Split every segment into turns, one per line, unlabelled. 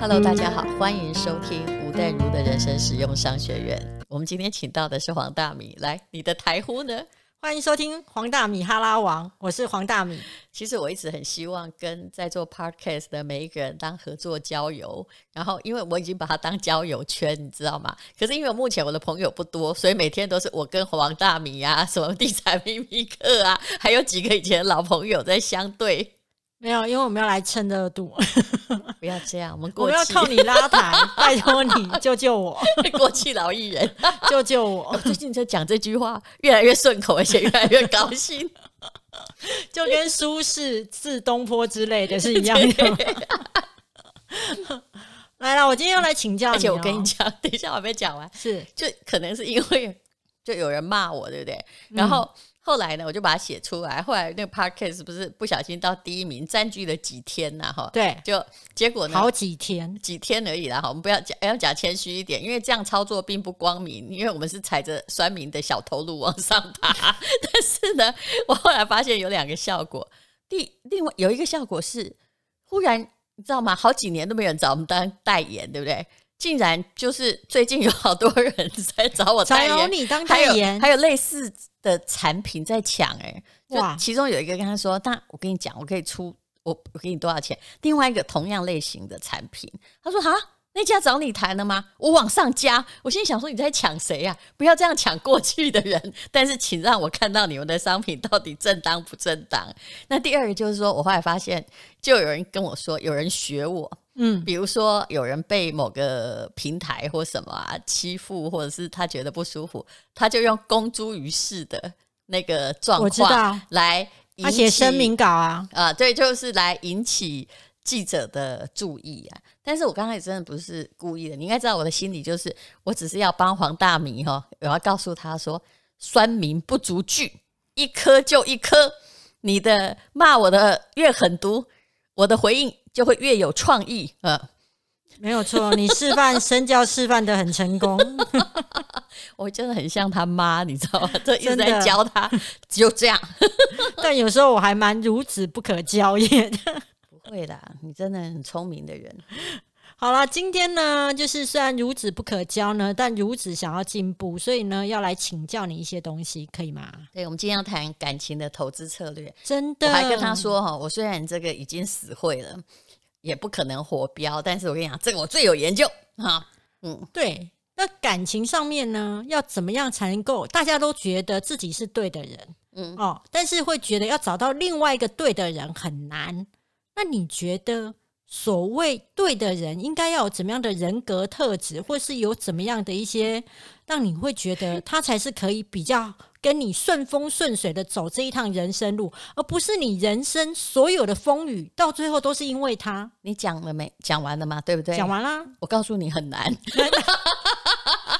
Hello，大家好，欢迎收听吴淡如的人生实用商学院。我们今天请到的是黄大米，来，你的台呼呢？
欢迎收听黄大米哈拉王，我是黄大米。
其实我一直很希望跟在做 podcast 的每一个人当合作交友，然后因为我已经把它当交友圈，你知道吗？可是因为我目前我的朋友不多，所以每天都是我跟黄大米啊，什么地产秘密客啊，还有几个以前的老朋友在相对。
没有，因为我们要来蹭热度。
不要这样，我们过
我们要靠你拉抬，拜托你救救我，
过气老艺人，
救救我！
最近在讲这句话，越来越顺口，而且越来越高兴，
就跟苏轼自东坡之类的是一样的。来了，我今天要来请教你，
而且我跟你讲，等一下我还没讲完，
是
就可能是因为就有人骂我，对不对？然后。嗯后来呢，我就把它写出来。后来那个 podcast 不是不小心到第一名，占据了几天呐？哈，
对，
就结果呢，
好几天，
几天而已啦。哈，我们不要讲，要讲谦虚一点，因为这样操作并不光明，因为我们是踩着酸民的小头颅往上爬。但是呢，我后来发现有两个效果。第另外有一个效果是，忽然你知道吗？好几年都没有人找我们当代言，对不对？竟然就是最近有好多人在找我代言，
找你当代言，
还有，还有类似的产品在抢哎，哇！其中有一个跟他说：“那我跟你讲，我可以出我我给你多少钱？”另外一个同样类型的产品，他说：“哈，那家找你谈了吗？”我往上加，我心里想说：“你在抢谁呀？不要这样抢过去的人。”但是请让我看到你们的商品到底正当不正当。那第二个就是说我后来发现，就有人跟我说，有人学我。嗯，比如说有人被某个平台或什么啊欺负，或者是他觉得不舒服，他就用公诸于世的那个状况来引起，
他写声明稿啊
啊，对，就是来引起记者的注意啊。但是我刚开始真的不是故意的，你应该知道我的心理就是，我只是要帮黄大米哈，我要告诉他说，酸民不足惧，一颗就一颗，你的骂我的越狠毒，我的回应。就会越有创意，呃，
没有错，你示范身教示范的很成功，
我真的很像他妈，你知道吗？这一直在教他，就这样。
但有时候我还蛮孺子不可教也的，
不会啦，你真的很聪明的人。
好了，今天呢，就是虽然孺子不可教呢，但孺子想要进步，所以呢，要来请教你一些东西，可以吗？
对，我们今天要谈感情的投资策略。
真的，
我还跟他说哈，我虽然这个已经死会了，也不可能活标，但是我跟你讲，这个我最有研究哈。
嗯，对。那感情上面呢，要怎么样才能够大家都觉得自己是对的人？嗯哦，但是会觉得要找到另外一个对的人很难。那你觉得？所谓对的人，应该要有怎么样的人格特质，或是有怎么样的一些，让你会觉得他才是可以比较跟你顺风顺水的走这一趟人生路，而不是你人生所有的风雨到最后都是因为他。
你讲了没？讲完了吗？对不对？
讲完了。
我告诉你很难。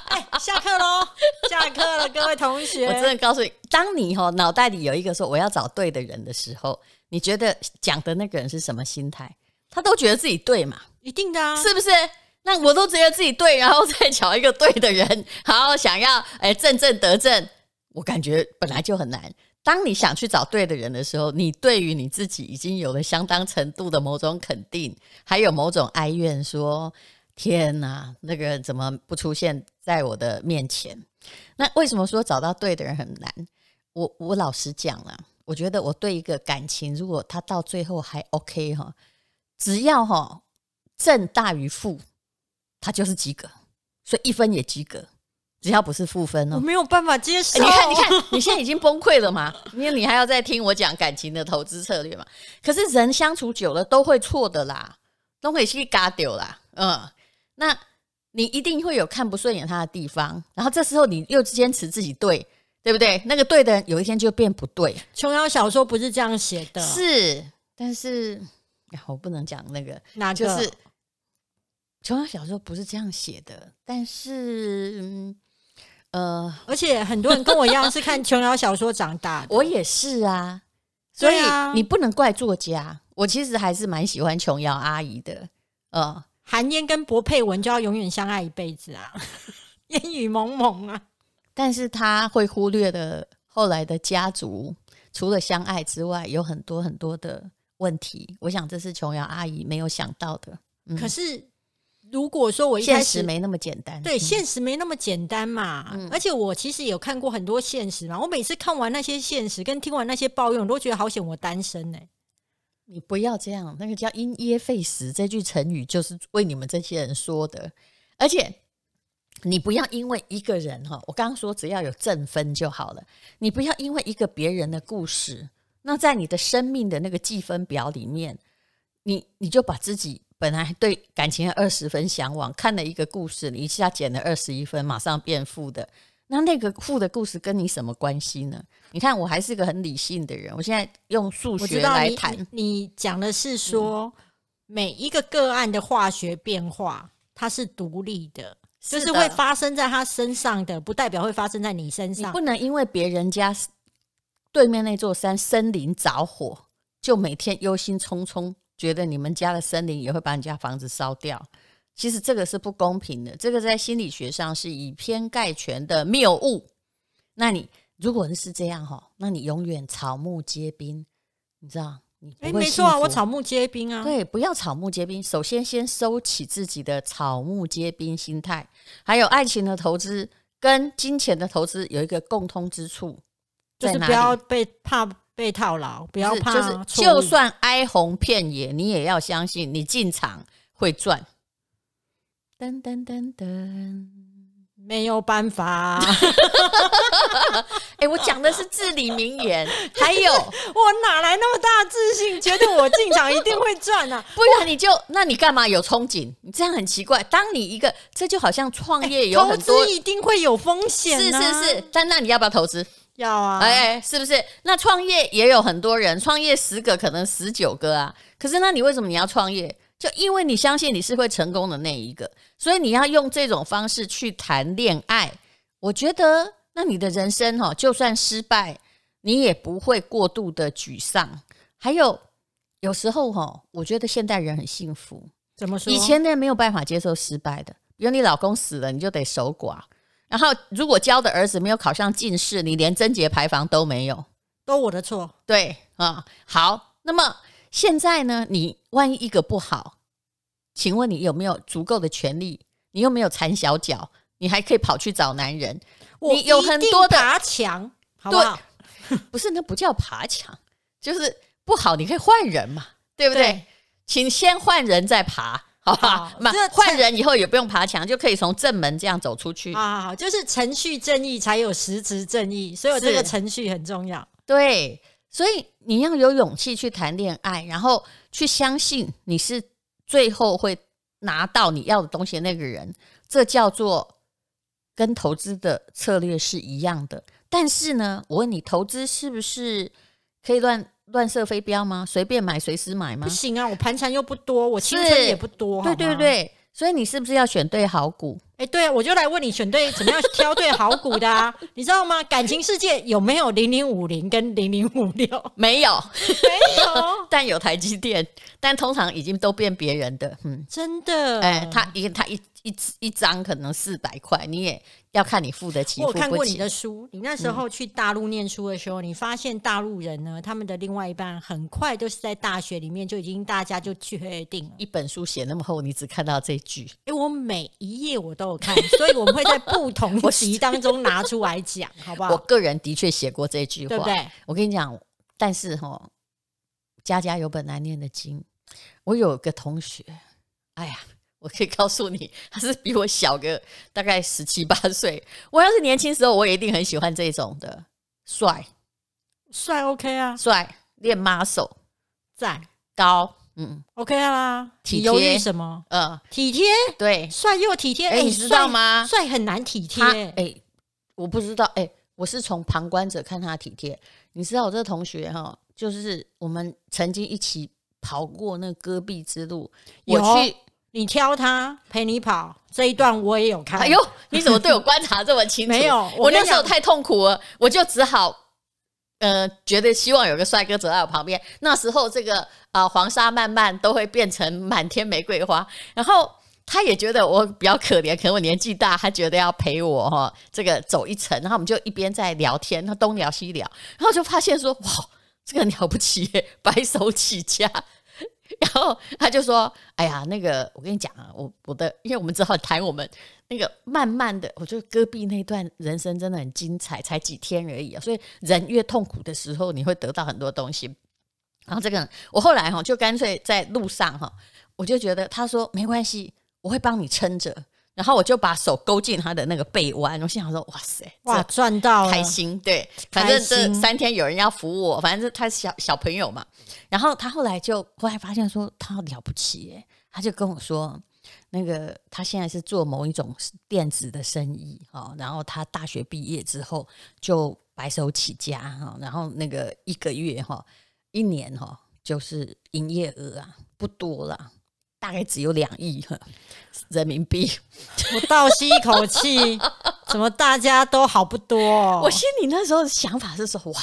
哎，下课喽！下课了，各位同学。
我真的告诉你，当你哈脑袋里有一个说我要找对的人的时候，你觉得讲的那个人是什么心态？他都觉得自己对嘛，
一定的啊，
是不是？那我都觉得自己对，然后再找一个对的人，好，好想要哎正正得正，我感觉本来就很难。当你想去找对的人的时候，你对于你自己已经有了相当程度的某种肯定，还有某种哀怨，说天哪，那个人怎么不出现在我的面前？那为什么说找到对的人很难？我我老实讲了，我觉得我对一个感情，如果他到最后还 OK 哈。只要哈正大于负，它就是及格，所以一分也及格。只要不是负分哦，
我没有办法接受。
你看，你看，你现在已经崩溃了嘛？因 为你还要再听我讲感情的投资策略嘛？可是人相处久了都会错的啦，都会去嘎丢啦。嗯，那你一定会有看不顺眼他的地方，然后这时候你又坚持自己对，对不对？那个对的人有一天就变不对。
琼瑶小说不是这样写的，
是，但是。我不能讲那个，那就是琼瑶小说不是这样写的，但是，嗯、呃，
而且很多人跟我一样是看琼瑶小说长大的，
我也是啊，所以你不能怪作家。我其实还是蛮喜欢琼瑶阿姨的，呃，
韩嫣跟薄佩文就要永远相爱一辈子啊，烟雨蒙蒙啊，
但是他会忽略的后来的家族，除了相爱之外，有很多很多的。问题，我想这是琼瑶阿姨没有想到的。
嗯、可是如果说我一开始
现实没那么简单，
对，现实没那么简单嘛。嗯、而且我其实有看过很多现实嘛。我每次看完那些现实，跟听完那些抱怨，我都觉得好险我单身呢、欸。
你不要这样，那个叫因噎废食这句成语就是为你们这些人说的。而且你不要因为一个人哈，我刚刚说只要有正分就好了。你不要因为一个别人的故事，那在你的生命的那个计分表里面，你你就把自己。本来对感情二十分向往，看了一个故事，你一下减了二十一分，马上变负的。那那个负的故事跟你什么关系呢？你看，我还是个很理性的人，我现在用数学来谈。
你讲的是说，嗯、每一个个案的化学变化，它是独立的，就是会发生在他身上的，不代表会发生在你身上。
你不能因为别人家对面那座山森林着火，就每天忧心忡忡。觉得你们家的森林也会把你家房子烧掉，其实这个是不公平的，这个在心理学上是以偏概全的谬误。那你如果是这样哈，那你永远草木皆兵，你知道？你哎，
没错啊，我草木皆兵啊。
对，不要草木皆兵。首先，先收起自己的草木皆兵心态。还有爱情的投资跟金钱的投资有一个共通之处，
就是不要被怕。被套牢，不要怕。
就是就算哀鸿遍野，你也要相信你进场会赚。噔噔噔噔，
没有办法。
哎、欸，我讲的是至理名言。还有，
我哪来那么大自信，觉得我进场一定会赚呢、啊？
不然你就，那你干嘛有憧憬？你这样很奇怪。当你一个，这就好像创业有很多，
投资一定会有风险、啊。
是是是，但那你要不要投资？
要啊，
哎，是不是？那创业也有很多人，创业十个可能十九个啊。可是那你为什么你要创业？就因为你相信你是会成功的那一个，所以你要用这种方式去谈恋爱。我觉得，那你的人生哈，就算失败，你也不会过度的沮丧。还有，有时候哈，我觉得现代人很幸福。
怎么说？
以前的人没有办法接受失败的，比如你老公死了，你就得守寡。然后，如果教的儿子没有考上进士，你连贞节牌坊都没有，
都我的错。
对啊，好。那么现在呢？你万一一个不好，请问你有没有足够的权利？你又没有缠小脚，你还可以跑去找男人？
我
你有很多的
爬墙，好不好？
不是，那不叫爬墙，就是不好，你可以换人嘛，对不对？对，请先换人再爬。换人以后也不用爬墙，就可以从正门这样走出去。
好好，就是程序正义才有实质正义，所以这个程序很重要。
对，所以你要有勇气去谈恋爱，然后去相信你是最后会拿到你要的东西的那个人，这叫做跟投资的策略是一样的。但是呢，我问你，投资是不是可以乱？乱射飞镖吗？随便买随时买吗？
不行啊！我盘缠又不多，我青春也不多。
对对对，所以你是不是要选对好股？
哎，对啊，我就来问你，选对怎么样挑对好股的啊？你知道吗？感情世界有没有零零五零跟零零五六？
没有，
没有，
但有台积电，但通常已经都变别人的。嗯，
真的。
哎，他一他一一一张可能四百块，你也。要看你付得起，
我看过你的书，你那时候去大陆念书的时候，嗯、你发现大陆人呢，他们的另外一半很快都是在大学里面就已经大家就确定了。
一本书写那么厚，你只看到这句？
哎，我每一页我都有看，所以我们会在不同 集当中拿出来讲，好不好？
我个人的确写过这句话，
对不对？
我跟你讲，但是哈，家家有本难念的经。我有个同学，哎呀。我可以告诉你，他是比我小个大概十七八岁。我要是年轻时候，我也一定很喜欢这种的，帅，
帅 OK 啊，
帅练 muscle，
赞
高，嗯
，OK 啦，
体贴，
犹豫什么？
呃，
体贴，
对，
帅又体贴，哎，
你知道吗？
帅很难体贴，
哎，我不知道，哎，我是从旁观者看他体贴。你知道我这个同学哈，就是我们曾经一起跑过那戈壁之路，我去。
你挑他陪你跑这一段，我也有看。
哎呦，你怎么对我观察这么清楚？
没有，我，
我那时候太痛苦了，我就只好呃，觉得希望有个帅哥走在我旁边。那时候这个啊、黄沙漫漫都会变成满天玫瑰花。然后他也觉得我比较可怜，可能我年纪大，他觉得要陪我哈，这个走一程。然后我们就一边在聊天，他东聊西聊，然后就发现说哇，这个了不起，白手起家。然后他就说：“哎呀，那个我跟你讲啊，我我的，因为我们只好谈我们那个慢慢的，我觉得戈壁那段人生真的很精彩，才几天而已啊。所以人越痛苦的时候，你会得到很多东西。然后这个我后来哈，就干脆在路上哈，我就觉得他说没关系，我会帮你撑着。”然后我就把手勾进他的那个背弯，我心想说：“哇塞，
哇赚到了，
开心！”对，反正这三天有人要扶我，反正他是小小朋友嘛。然后他后来就后来发现说他了不起耶，他就跟我说，那个他现在是做某一种电子的生意哈，然后他大学毕业之后就白手起家哈，然后那个一个月哈，一年哈就是营业额啊不多了。大概只有两亿人民币，
我倒吸一口气，怎么大家都好不多哦？
我心里那时候的想法是说，哇，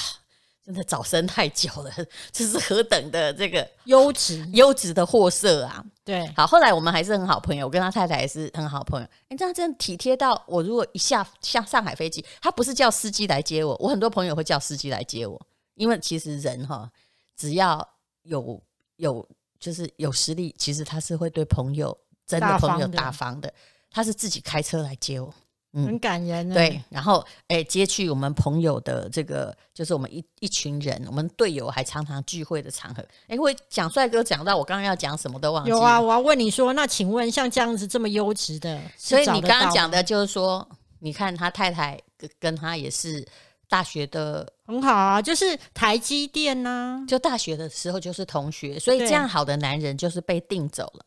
真的早生太久了，这是何等的这个
优质
优质的货色啊！
对，
好，后来我们还是很好朋友，我跟他太太也是很好朋友。哎，这样真的体贴到我，如果一下下上海飞机，他不是叫司机来接我，我很多朋友会叫司机来接我，因为其实人哈，只要有有。就是有实力，其实他是会对朋友真的朋友大方的。他是自己开车来接我，
嗯，很感人。
对，然后哎，接去我们朋友的这个，就是我们一一群人，我们队友还常常聚会的场合。哎，会讲帅哥讲到我刚刚要讲什么都忘记。
有啊，我要问你说，那请问像这样子这么优质的，
所以你刚刚讲的就是说，你看他太太跟跟他也是。大学的。
很好啊，就是台积电呐、啊，
就大学的时候就是同学，所以这样好的男人就是被定走了。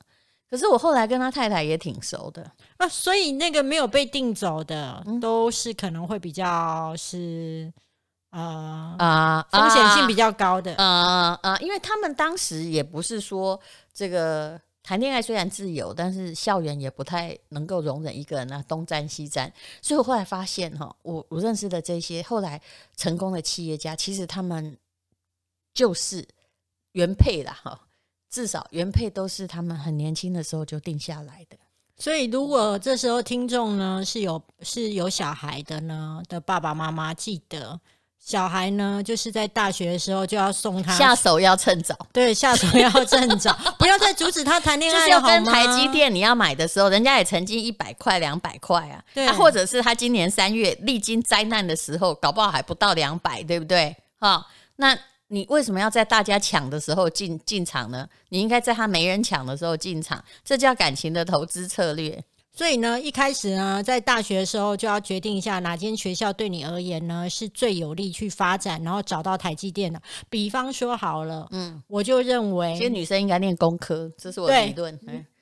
可是我后来跟他太太也挺熟的。
啊，所以那个没有被定走的，都是可能会比较是呃啊风险性比较高的，
啊啊，因为他们当时也不是说这个。谈恋爱虽然自由，但是校园也不太能够容忍一个人啊东沾西沾。所以我后来发现哈，我我认识的这些后来成功的企业家，其实他们就是原配啦哈，至少原配都是他们很年轻的时候就定下来的。
所以如果这时候听众呢是有是有小孩的呢的爸爸妈妈，记得。小孩呢，就是在大学的时候就要送他
下手要趁早，
对，下手要趁早，不要再阻止他谈恋爱。
就是要跟台积电你要买的时候，人家也曾经一百块、两百块啊，对啊，或者是他今年三月历经灾难的时候，搞不好还不到两百，对不对？哈，那你为什么要在大家抢的时候进进场呢？你应该在他没人抢的时候进场，这叫感情的投资策略。
所以呢，一开始呢，在大学的时候就要决定一下哪间学校对你而言呢是最有利去发展，然后找到台积电的。比方说好了，嗯，我就认为，
其实女生应该念工科，这是我的理
论。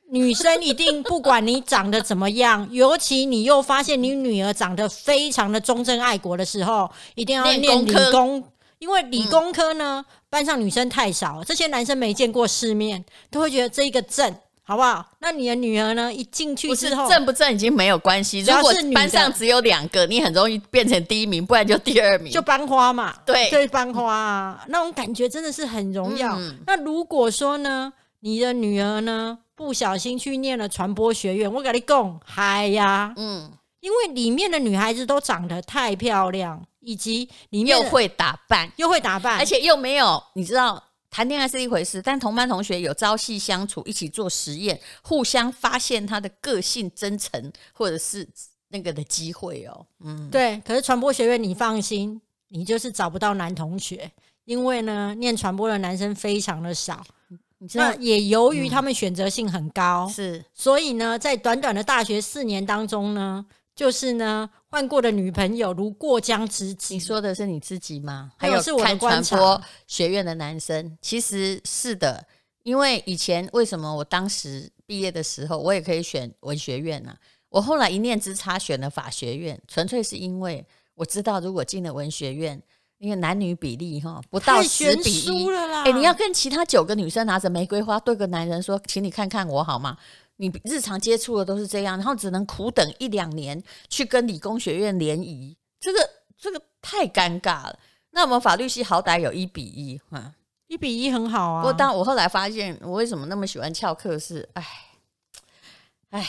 女生一定不管你长得怎么样，尤其你又发现你女儿长得非常的忠贞爱国的时候，一定要念理工，因为理工科呢，班上女生太少，这些男生没见过世面，都会觉得这一个正。好不好？那你的女儿呢？一进去之
后，正不正已经没有关系。如果班上只有两个，你很容易变成第一名，不然就第二名，
就班花嘛。
对，
对，班花啊，那种感觉真的是很荣耀。嗯。那如果说呢，你的女儿呢，不小心去念了传播学院，我跟你讲，嗨呀，嗯，因为里面的女孩子都长得太漂亮，以及里面
又会打扮，
又会打扮，
而且又没有，你知道。谈恋爱是一回事，但同班同学有朝夕相处，一起做实验，互相发现他的个性真诚，或者是那个的机会哦。嗯，
对。可是传播学院，你放心，你就是找不到男同学，因为呢，念传播的男生非常的少。你知道，那也由于他们选择性很高，
嗯、是，
所以呢，在短短的大学四年当中呢。就是呢，换过的女朋友如过江之鲫。
你说的是你自己吗？还有是我看传播学院的男生，其实是的。因为以前为什么我当时毕业的时候，我也可以选文学院呢、啊？我后来一念之差选了法学院，纯粹是因为我知道，如果进了文学院，因为男女比例哈不到十比一了啦。哎，你要跟其他九个女生拿着玫瑰花对个男人说，请你看看我好吗？你日常接触的都是这样，然后只能苦等一两年去跟理工学院联谊，这个这个太尴尬了。那我们法律系好歹有一比一，哈，
一比一很好啊。
不过当我后来发现，我为什么那么喜欢翘课是，哎，哎，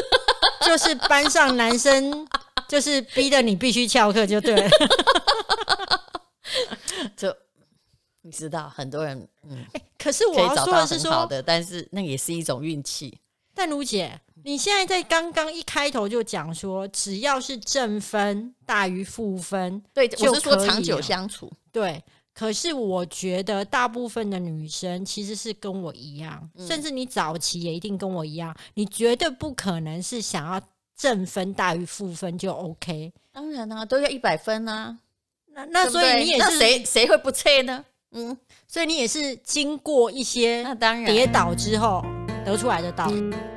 就是班上男生 就是逼得你必须翘课就对了，
就。你知道，很多人嗯，
可是我要说的是说，
好的，但是那也是一种运气。
但如姐，你现在在刚刚一开头就讲说，只要是正分大于负分，
对，我是说长久相处。
对，可是我觉得大部分的女生其实是跟我一样，嗯、甚至你早期也一定跟我一样，你绝对不可能是想要正分大于负分就 OK。
当然啊，都要一百分啊。
那那所以你也是
谁谁会不测呢？
嗯，所以你也是经过一些那当然跌倒之后得出来的道理。